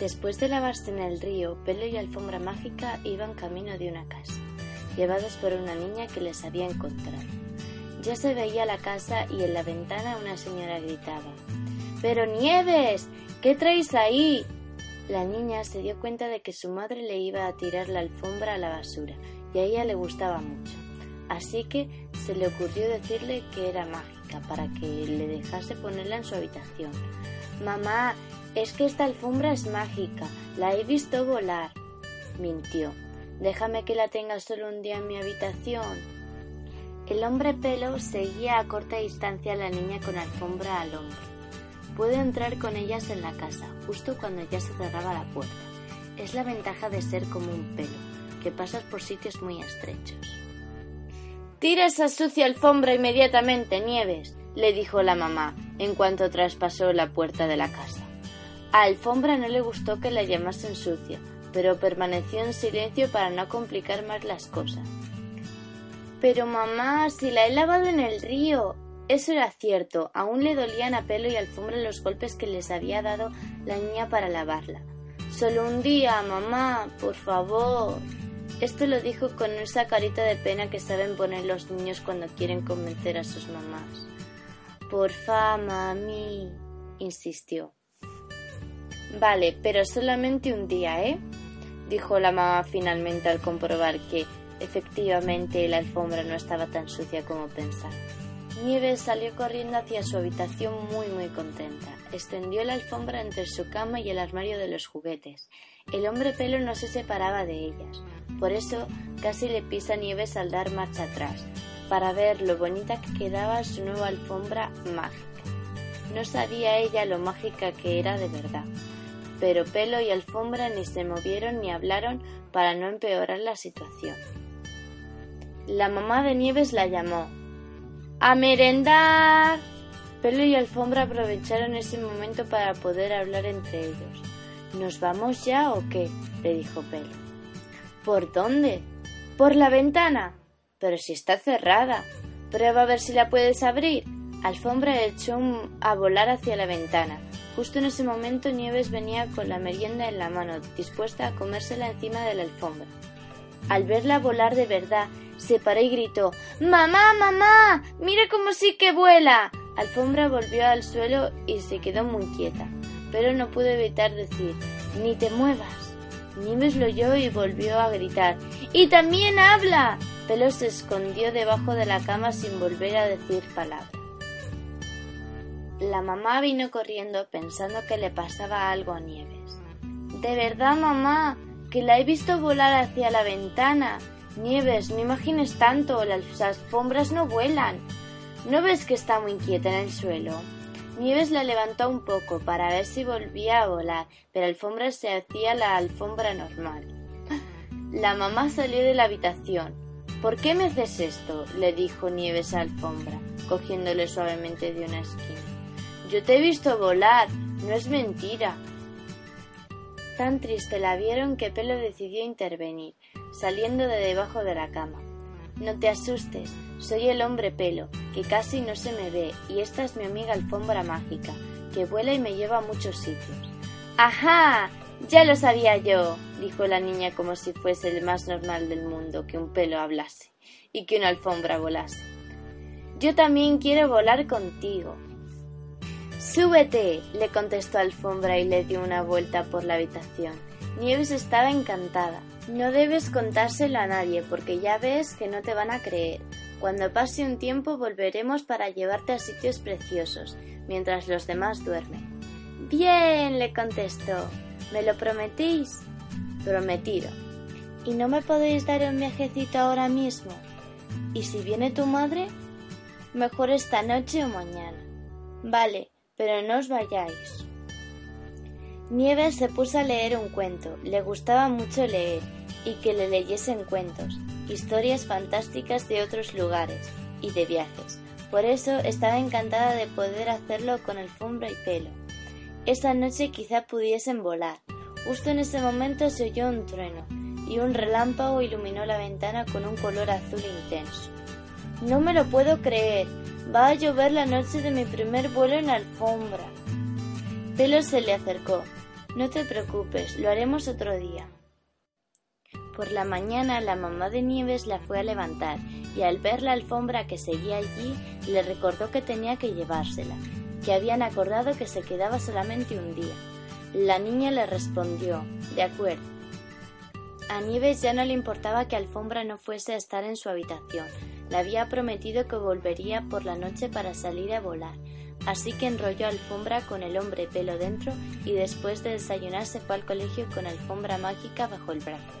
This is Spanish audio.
Después de lavarse en el río, Pelo y Alfombra Mágica iban camino de una casa, llevados por una niña que les había encontrado. Ya se veía la casa y en la ventana una señora gritaba Pero Nieves, ¿qué traes ahí? La niña se dio cuenta de que su madre le iba a tirar la alfombra a la basura y a ella le gustaba mucho. Así que se le ocurrió decirle que era mágica para que le dejase ponerla en su habitación. Mamá, es que esta alfombra es mágica, la he visto volar. Mintió. Déjame que la tenga solo un día en mi habitación. El hombre pelo seguía a corta distancia a la niña con alfombra al hombro. Puede entrar con ellas en la casa, justo cuando ya se cerraba la puerta. Es la ventaja de ser como un pelo, que pasas por sitios muy estrechos. Tira esa sucia alfombra inmediatamente, Nieves, le dijo la mamá, en cuanto traspasó la puerta de la casa. A Alfombra no le gustó que la llamasen sucia, pero permaneció en silencio para no complicar más las cosas. Pero mamá, si la he lavado en el río. Eso era cierto, aún le dolían a pelo y alfombra los golpes que les había dado la niña para lavarla. Solo un día, mamá, por favor. Esto lo dijo con esa carita de pena que saben poner los niños cuando quieren convencer a sus mamás. Porfa, mami, insistió. Vale, pero solamente un día, ¿eh? dijo la mamá finalmente al comprobar que efectivamente la alfombra no estaba tan sucia como pensaba. Nieves salió corriendo hacia su habitación muy muy contenta. Extendió la alfombra entre su cama y el armario de los juguetes. El hombre pelo no se separaba de ellas. Por eso casi le pisa Nieves al dar marcha atrás, para ver lo bonita que quedaba su nueva alfombra mágica. No sabía ella lo mágica que era de verdad pero pelo y alfombra ni se movieron ni hablaron para no empeorar la situación. La mamá de Nieves la llamó. ¡A merendar! Pelo y alfombra aprovecharon ese momento para poder hablar entre ellos. ¿Nos vamos ya o qué? le dijo Pelo. ¿Por dónde? Por la ventana. Pero si está cerrada. Prueba a ver si la puedes abrir. Alfombra echó a volar hacia la ventana Justo en ese momento Nieves venía con la merienda en la mano, dispuesta a comérsela encima de la alfombra. Al verla volar de verdad, se paró y gritó Mamá, mamá, mira cómo sí que vuela. Alfombra volvió al suelo y se quedó muy quieta, pero no pudo evitar decir Ni te muevas. Nieves lo oyó y volvió a gritar ¡Y también habla! Pelo se escondió debajo de la cama sin volver a decir palabra. La mamá vino corriendo pensando que le pasaba algo a Nieves. De verdad, mamá, que la he visto volar hacia la ventana. Nieves, no imagines tanto, las alfombras no vuelan. ¿No ves que está muy quieta en el suelo? Nieves la levantó un poco para ver si volvía a volar, pero Alfombra se hacía la alfombra normal. La mamá salió de la habitación. ¿Por qué me haces esto? le dijo Nieves a Alfombra, cogiéndole suavemente de una esquina. Yo te he visto volar, no es mentira. Tan triste la vieron que Pelo decidió intervenir, saliendo de debajo de la cama. No te asustes, soy el hombre pelo, que casi no se me ve, y esta es mi amiga alfombra mágica, que vuela y me lleva a muchos sitios. ¡Ajá! Ya lo sabía yo, dijo la niña como si fuese el más normal del mundo que un pelo hablase y que una alfombra volase. Yo también quiero volar contigo, Súbete, le contestó Alfombra y le dio una vuelta por la habitación. Nieves estaba encantada. No debes contárselo a nadie porque ya ves que no te van a creer. Cuando pase un tiempo volveremos para llevarte a sitios preciosos, mientras los demás duermen. Bien, le contestó. ¿Me lo prometís? Prometido. ¿Y no me podéis dar un viajecito ahora mismo? ¿Y si viene tu madre? Mejor esta noche o mañana. Vale, pero no os vayáis. Nieves se puso a leer un cuento, le gustaba mucho leer y que le leyesen cuentos, historias fantásticas de otros lugares y de viajes. Por eso estaba encantada de poder hacerlo con alfombra y pelo. Esa noche quizá pudiesen volar. Justo en ese momento se oyó un trueno y un relámpago iluminó la ventana con un color azul intenso. No me lo puedo creer. Va a llover la noche de mi primer vuelo en alfombra. Pelo se le acercó. No te preocupes, lo haremos otro día. Por la mañana la mamá de Nieves la fue a levantar y al ver la alfombra que seguía allí le recordó que tenía que llevársela, que habían acordado que se quedaba solamente un día. La niña le respondió, de acuerdo. A Nieves ya no le importaba que Alfombra no fuese a estar en su habitación. Le había prometido que volvería por la noche para salir a volar. Así que enrolló Alfombra con el hombre pelo dentro y después de desayunar se fue al colegio con Alfombra mágica bajo el brazo.